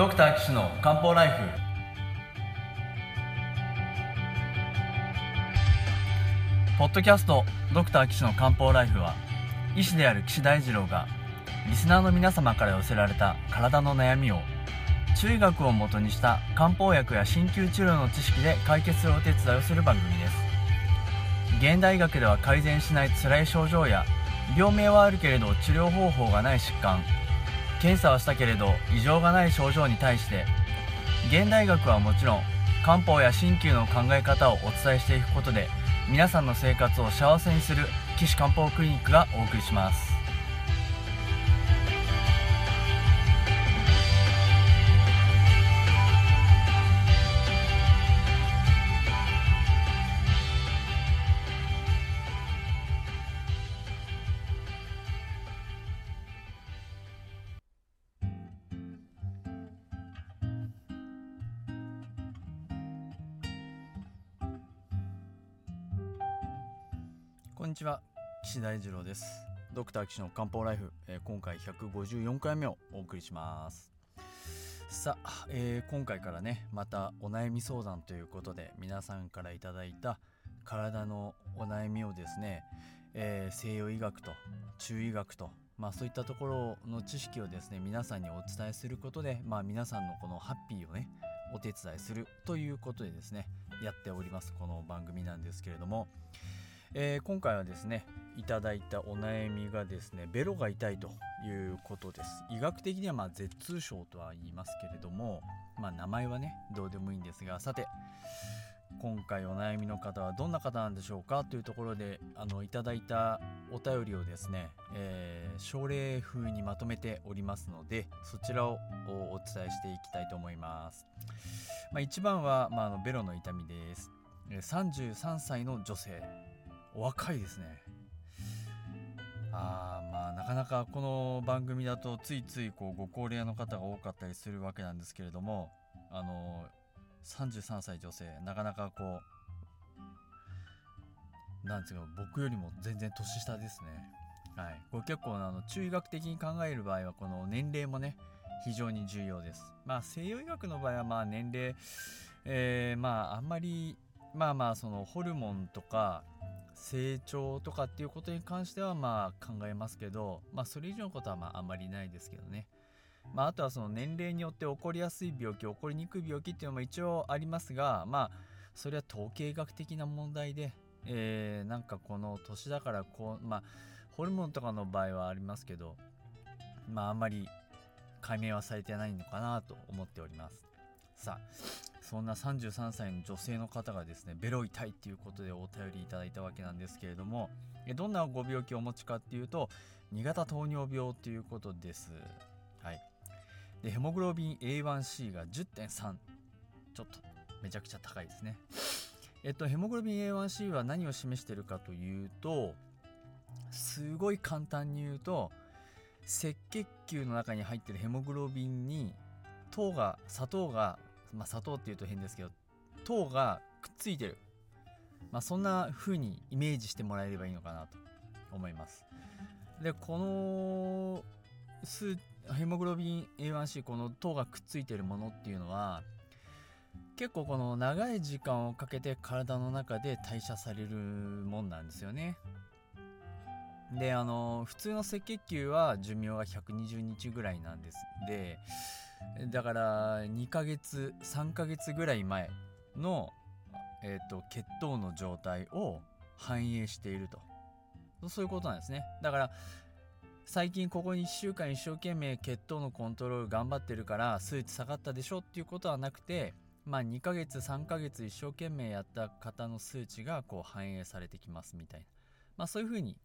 ドクター岸の漢方ライフ。ポッドキャストドクター岸の漢方ライフは医師である岸大二郎がリスナーの皆様から寄せられた体の悩みを中医学をもとにした漢方薬や鍼灸治療の知識で解決するお手伝いをする番組です。現代医学では改善しない辛い症状や病名はあるけれど治療方法がない疾患。検査はしたけれど異常がない症状に対して現代学はもちろん漢方や鍼灸の考え方をお伝えしていくことで皆さんの生活を幸せにする岸漢方クリニックがお送りします。こんにちは。岸大二郎です。ドクター岸の漢方ライフ、えー今回154回目をお送りします。さあ、えー今回からねまたお悩み相談ということで皆さんからいただいた体のお悩みをですね、えー西洋医学と中医学とまあそういったところの知識をですね皆さんにお伝えすることでまあ皆さんのこのハッピーをねお手伝いするということでですねやっておりますこの番組なんですけれども。えー今回はですねいただいたお悩みがですねベロが痛いということです。医学的にはまあ舌痛症とは言いますけれどもまあ名前はねどうでもいいんですがさて今回お悩みの方はどんな方なんでしょうかというところであのいただいたお便りをですね、えー症例風にまとめておりますのでそちらをお伝えしていきたいと思います、まあ、一番は、まあ、あのベロの痛みです。33歳の女性。お若いですね。あーまあなかなかこの番組だとついついこうご高齢の方が多かったりするわけなんですけれどもあの33歳女性なかなかこうなんですか僕よりも全然年下ですね。はい。これ結構あの中医学的に考える場合はこの年齢もね非常に重要です。まあ西洋医学の場合はまあ年齢えーまああんまりまあまあそのホルモンとか成長とかっていうことに関してはまあ考えますけどまあそれ以上のことはまああんまりないですけどね。まああとはその年齢によって起こりやすい病気起こりにくい病気っていうのも一応ありますがまあそれは統計学的な問題でえーなんかこの年だからこうまあホルモンとかの場合はありますけどまああんまり解明はされてないのかなと思っております。さあそんな33歳の女性の方がですねベロ痛いっていうことでお便りいただいたわけなんですけれどもどんなご病気をお持ちかっていうと2型糖尿病ということです。はい。でヘモグロビン A1C が10.3ちょっとめちゃくちゃ高いですね。えっとヘモグロビン A1C は何を示しているかというとすごい簡単に言うと赤血球の中に入っているヘモグロビンに糖が砂糖がまあ砂糖っていうと変ですけど糖がくっついてる。まあそんな風にイメージしてもらえればいいのかなと思います。でこの数ヘモグロビン A1C この糖がくっついてるものっていうのは結構この長い時間をかけて体の中で代謝されるもんなんですよね。であの普通の赤血球は寿命が120日ぐらいなんです。でだから2ヶ月3ヶ月ぐらい前の、えー、と血糖の状態を反映していると。そういうことなんですね。だから最近ここ1週間一生懸命血糖のコントロール頑張ってるから数値下がったでしょっていうことはなくてまあ2ヶ月3ヶ月一生懸命やった方の数値がこう反映されてきますみたいな。まあそういうふうに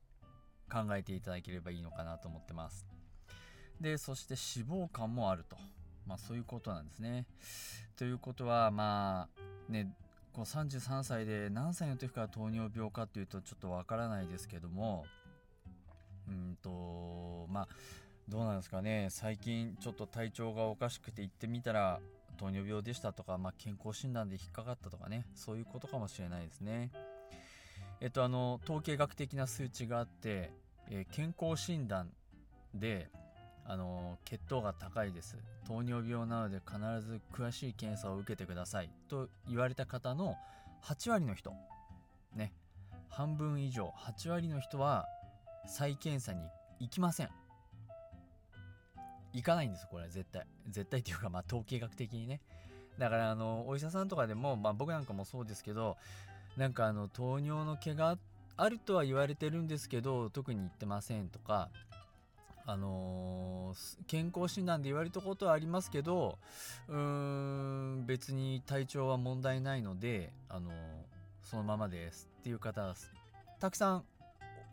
考えていただければいいのかなと思ってます。でそして脂肪肝もあると。まあそういうことなんですね。ということはまあねこう33歳で何歳の時から糖尿病かっていうとちょっとわからないですけどもうんとまあどうなんですかね。最近ちょっと体調がおかしくて行ってみたら糖尿病でしたとか、まあ、健康診断で引っかかったとかね。そういうことかもしれないですね。えっとあの統計学的な数値があって、えー健康診断であの血糖が高いです。糖尿病なので必ず詳しい検査を受けてください。と言われた方の8割の人。ね。半分以上。8割の人は再検査に行きません。行かないんですこれ。は絶対。絶対っていうかまあ統計学的にね。だからあのお医者さんとかでも、まあ、僕なんかもそうですけどなんかあの糖尿の毛があるとは言われてるんですけど特に言ってませんとかあのー、健康診断で言われたことはありますけどうーん別に体調は問題ないので、あのー、そのままですっていう方たくさん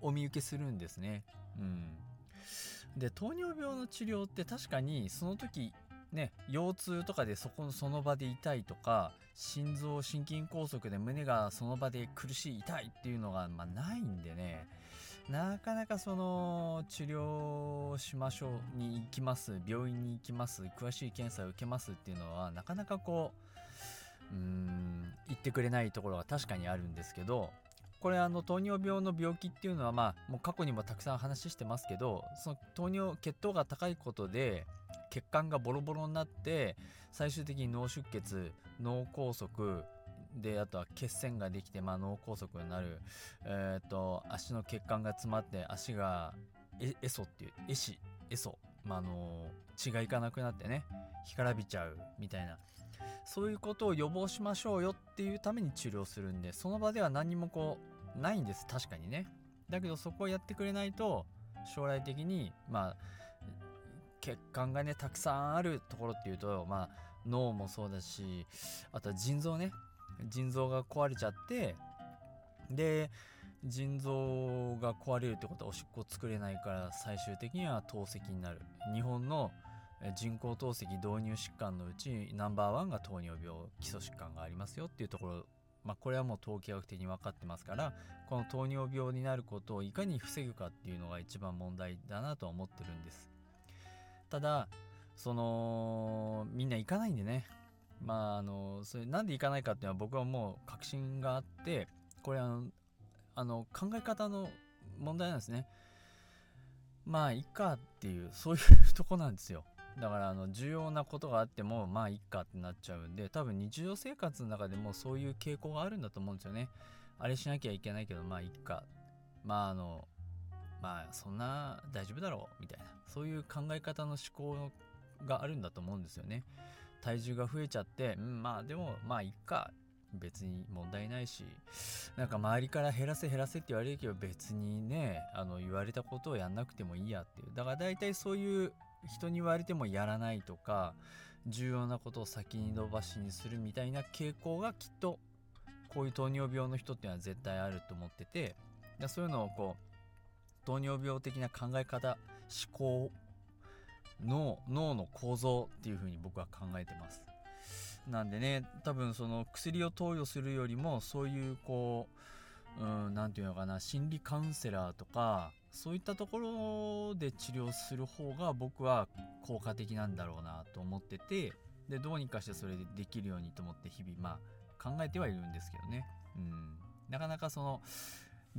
お見受けするんですね。うん、で糖尿病の治療って確かにその時ね腰痛とかでそこのその場で痛いとか心臓心筋梗塞で胸がその場で苦しい痛いっていうのが、まあ、ないんでねなかなかその治療しましょうに行きます病院に行きます詳しい検査を受けますっていうのはなかなかこううん言ってくれないところが確かにあるんですけどこれあの糖尿病の病気っていうのはまあもう過去にもたくさん話してますけどその糖尿血糖が高いことで血管がボロボロになって最終的に脳出血脳梗塞であとは血栓ができて、まあ、脳梗塞になる、えーと、足の血管が詰まって足がえエソっていうエシエソ、まあ、あの血がいかなくなってね干からびちゃうみたいな。そういうことを予防しましょうよっていうために治療するんでその場では何もこうないんです。確かにね。だけどそこをやってくれないと将来的にまあ血管がねたくさんあるところっていうとまあ脳もそうだしあとは腎臓ね。腎臓が壊れちゃってで腎臓が壊れるってことはおしっこ作れないから最終的には透析になる。日本の人工透析導入疾患のうちナンバーワンが糖尿病基礎疾患がありますよっていうところ。まあ、これはもう統計学的に分かってますからこの糖尿病になることをいかに防ぐかっていうのが一番問題だなとは思ってるんです。ただそのみんな行かないんでね。まああのそれなんで行かないかっていうのは僕はもう確信があってこれあのあの考え方の問題なんですね。まあいっかっていうそういうとこなんですよ。だからあの重要なことがあってもまあいっかってなっちゃうんで多分日常生活の中でもそういう傾向があるんだと思うんですよね。あれしなきゃいけないけどまあいっか。まああのまあそんな大丈夫だろうみたいな。そういう考え方の思考があるんだと思うんですよね。体重が増えちゃって、うん、まあでもまあいっか。別に問題ないしなんか周りから減らせ減らせって言われるけど別にねあの言われたことをやんなくてもいいやっていう。だから大体そういう人に言われてもやらないとか重要なことを先に伸ばしにするみたいな傾向がきっとこういう糖尿病の人っていうのは絶対あると思っててそういうのをこう糖尿病的な考え方思考脳脳の構造っていうふうに僕は考えてます。なんでね多分その薬を投与するよりもそういうこう何、うん、て言うのかな心理カウンセラーとかそういったところで治療する方が僕は効果的なんだろうなと思っててでどうにかしてそれでできるようにと思って日々まあ考えてはいるんですけどね、うん、なかなかその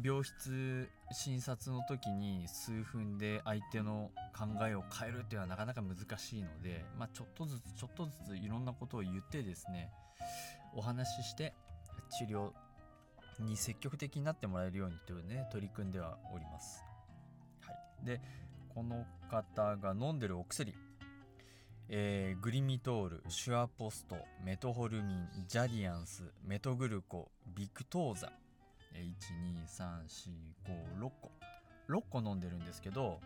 病室診察の時に数分で相手の考えを変えるっていうのはなかなか難しいので、まあ、ちょっとずつちょっとずついろんなことを言ってですねお話しして治療に積極的になってもらえるようにというね取り組んではおります。はい、でこの方が飲んでるお薬えー、グリミトール、シュアポスト、メトホルミン、ジャリアンス、メトグルコ、ビクトーザ123456個。6個飲んでるんですけど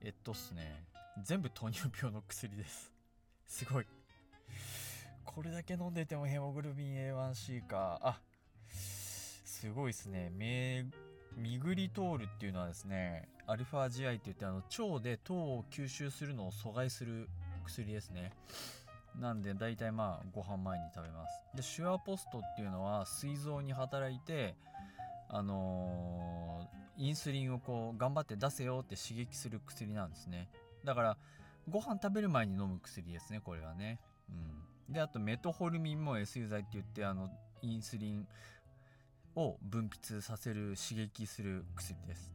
えっとっすね全部糖尿病の薬です。すごい。これだけ飲んでてもヘモグルビン A1C か。あすごいですね。ミグリトールっていうのはですねアルファ GI って言ってあの腸で糖を吸収するのを阻害する薬ですね。なんで大体まあご飯前に食べます。でシュアポストっていうのは膵臓に働いてあのー、インスリンをこう頑張って出せよって刺激する薬なんですね。だからご飯食べる前に飲む薬ですねこれはね。うん。であとメトホルミンも SU 剤って言ってあのインスリンを分泌させる刺激する薬です。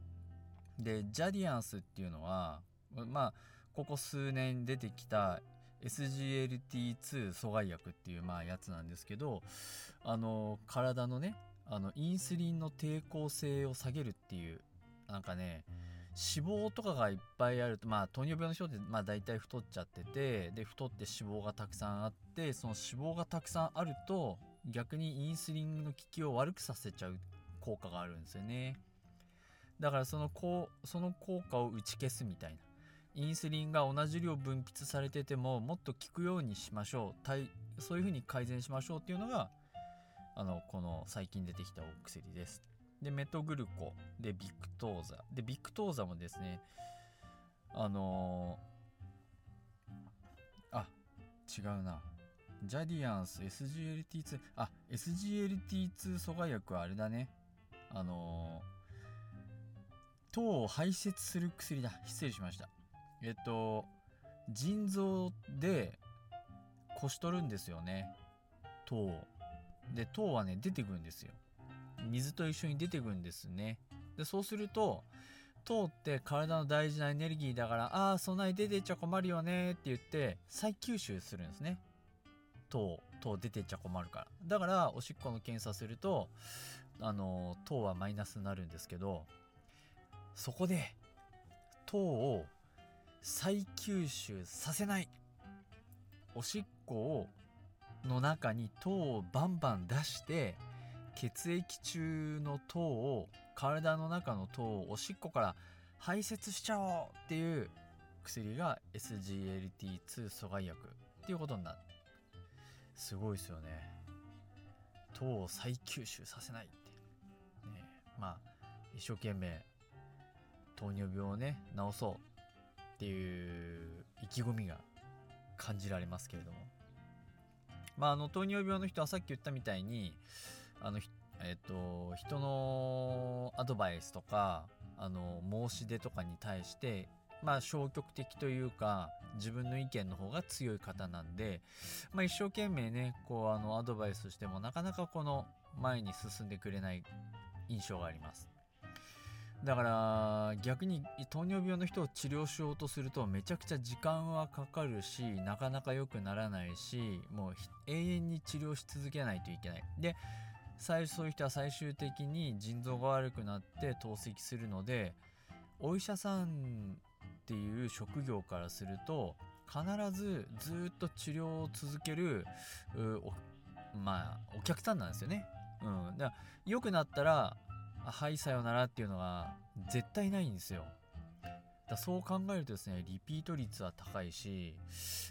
でジャディアンスっていうのはまあここ数年出てきた SGLT2 阻害薬っていうまあやつなんですけどあの体のねあのインスリンの抵抗性を下げるっていうなんかね脂肪とかがいっぱいあるとまあ糖尿病の人ってまあ大体太っちゃっててで太って脂肪がたくさんあってその脂肪がたくさんあると逆にインスリンの効きを悪くさせちゃう効果があるんですよね。だからそのこうその効果を打ち消すみたいな。インスリンが同じ量分泌されててももっと効くようにしましょう。そういうふうに改善しましょうっていうのがあのこの最近出てきたお薬です。でメトグルコ。でビクトーザ。でビクトーザもですねあのー、あ違うな。ジャディアンス SGLT2 あ SGLT2 阻害薬はあれだね。あのー、糖を排泄する薬だ。失礼しました。えっと腎臓でこし取るんですよね。糖を。で糖はね出てくるんですよ。水と一緒に出てくるんですね。でそうすると糖って体の大事なエネルギーだからああそんなに出てっちゃ困るよねって言って再吸収するんですね。糖糖出てっちゃ困るから。だからおしっこの検査するとあの糖はマイナスになるんですけどそこで糖を再吸収させない。おしっこをの中に糖をバンバン出して血液中の糖を体の中の糖をおしっこから排泄しちゃおうっていう薬が SGLT2 阻害薬っていうことになる。すごいですよね。糖を再吸収させないってねまあ一生懸命糖尿病をね治そうっていう意気込みが感じられますけれども。まああの糖尿病の人はさっき言ったみたいにあのえっ、と人のアドバイスとかあの申し出とかに対してまあ消極的というか自分の意見の方が強い方なんで、まあ、一生懸命ねこうあのアドバイスしてもなかなかこの前に進んでくれない印象があります。だから逆に糖尿病の人を治療しようとするとめちゃくちゃ時間はかかるしなかなか良くならないしもう永遠に治療し続けないといけないで最そういう人は最終的に腎臓が悪くなって透析するのでお医者さんっていう職業からすると必ずずっと治療を続けるまあお客さんなんですよね。うん、だから良くなったら「はいさよなら」っていうのが絶対ないんですよ。だそう考えるとですねリピート率は高いし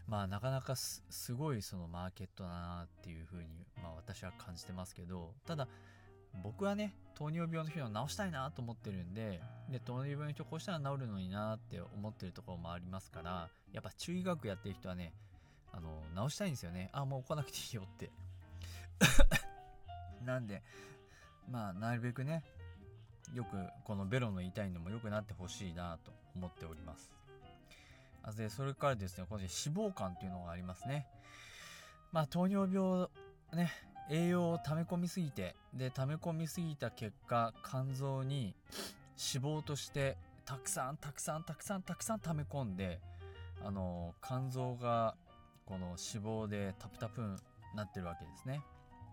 まあなかなかすごいそのマーケットだなっていうふうに、まあ、私は感じてますけどただ僕はね糖尿病の人を治したいなと思ってるんでで糖尿病の人こうしたら治るのになって思ってるところもありますからやっぱ中医学やってる人はねあの治したいんですよねあもう来なくていいよって なんでまあなるべくねよくこのベロの痛いのも良くなってほしいなと思っております。でそれからですねこの脂肪肝っていうのがありますね。まあ糖尿病ね栄養を溜め込みすぎてで溜め込みすぎた結果肝臓に脂肪としてたくさんたくさんたくさんたくさん溜め込んであの肝臓がこの脂肪でタプタプになってるわけですね。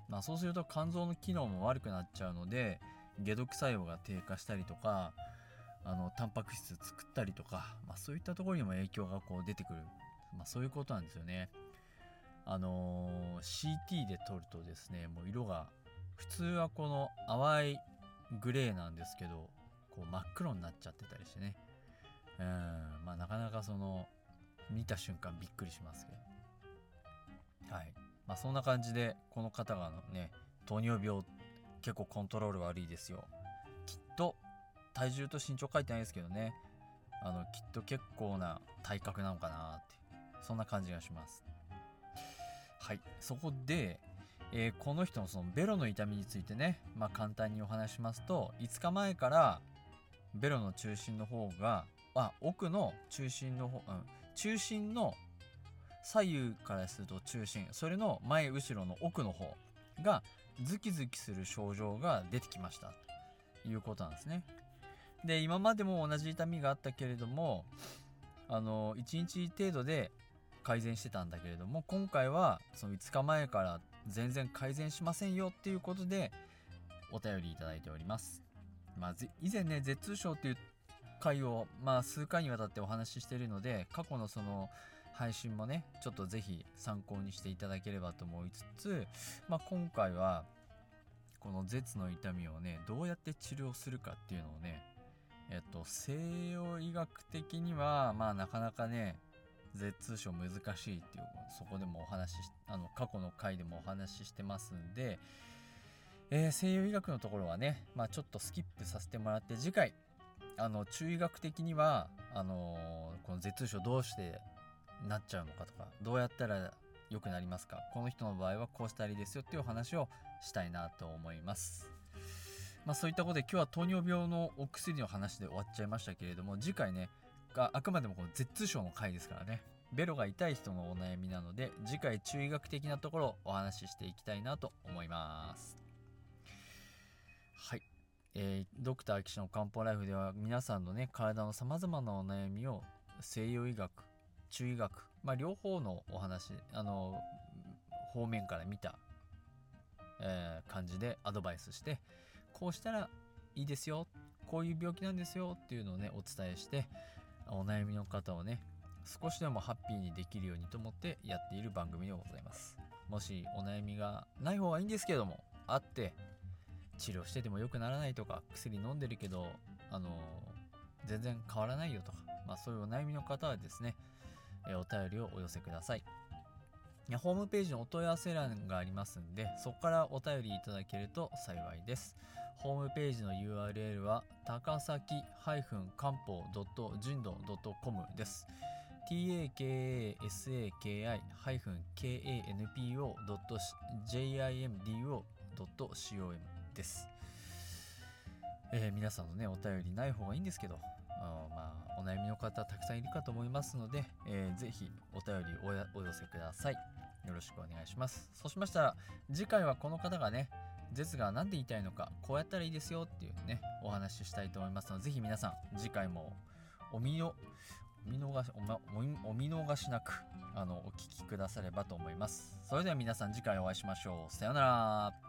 まあ、そうすると肝臓の機能も悪くなっちゃうので解毒作用が低下したりとかあのタンパク質作ったりとか、まあ、そういったところにも影響がこう出てくる、まあ、そういうことなんですよね。あのー、CT で撮るとですねもう色が普通はこの淡いグレーなんですけどこう真っ黒になっちゃってたりしてね。うんまあなかなかその見た瞬間びっくりしますけど。はい。まあそんな感じでこの方がね糖尿病っ結構コントロール悪いですよ。きっと体重と身長書いてないですけどね。あのきっと結構な体格なのかなってそんな感じがします。はい。そこで、えー、この人のそのベロの痛みについてね、まあ、簡単にお話しますと5日前からベロの中心の方があ奥の中心の方、うん、中心の左右からすると中心。それの前後ろの奥の方がズキズキする症状が出てきましたということなんですね。で今までも同じ痛みがあったけれどもあの1日程度で改善してたんだけれども今回はその5日前から全然改善しませんよっていうことでお便りいただいております。まあ、以前ね、絶痛症っていう回を、まあ、数回にわたってお話ししているので、過去のその配信もね、ちょっとぜひ参考にしていただければと思いつつ、まあ、今回は、この舌の痛みをね、どうやって治療するかっていうのをね、えっと、西洋医学的には、まあ、なかなかね、舌痛症難しいっていう、そこでもお話し、あの、過去の回でもお話ししてますんで、えー、西洋医学のところはね、まあ、ちょっとスキップさせてもらって次回あの中医学的にはあのー、この頭痛症どうしてなっちゃうのかとかどうやったら良くなりますか？この人の場合はこうしたらいいですよっていうお話をしたいなと思います。まあ、そういったことで今日は糖尿病のお薬の話で終わっちゃいましたけれども次回ねがあくまでもこの舌痛症の回ですからねベロが痛い人のお悩みなので次回中医学的なところをお話ししていきたいなと思います。はい。えー、ドクター岸の漢方ライフでは皆さんのね、体の様々なお悩みを西洋医学、中医学、まあ、両方のお話、あの、方面から見た、えー、感じでアドバイスして、こうしたらいいですよ、こういう病気なんですよっていうのをね、お伝えして、お悩みの方をね、少しでもハッピーにできるようにと思ってやっている番組でございます。もしお悩みがない方がいいんですけども、あって、治療してても良くならないとか薬飲んでるけどあの全然変わらないよとか、まあ、そういうお悩みの方はですね、えお便りをお寄せください。ホームページのお問い合わせ欄がありますんでそこからお便りいただけると幸いです。ホームページの URL は高崎漢方人道 .com です takasaki-kanpo.jimdo.com です。えー、皆さんのね、お便りない方がいいんですけど、あまあ、お悩みの方たくさんいるかと思いますので、えー、ぜひお便りおお寄せください。よろしくお願いします。そうしましたら、次回はこの方がね、絶が何で言いたいのか、こうやったらいいですよっていうね、お話ししたいと思いますので、ぜひ皆さん、次回もお見の、お見逃し、お,、ま、お見逃しなく、あの、お聞きくださればと思います。それでは皆さん次回お会いしましょう。さようなら。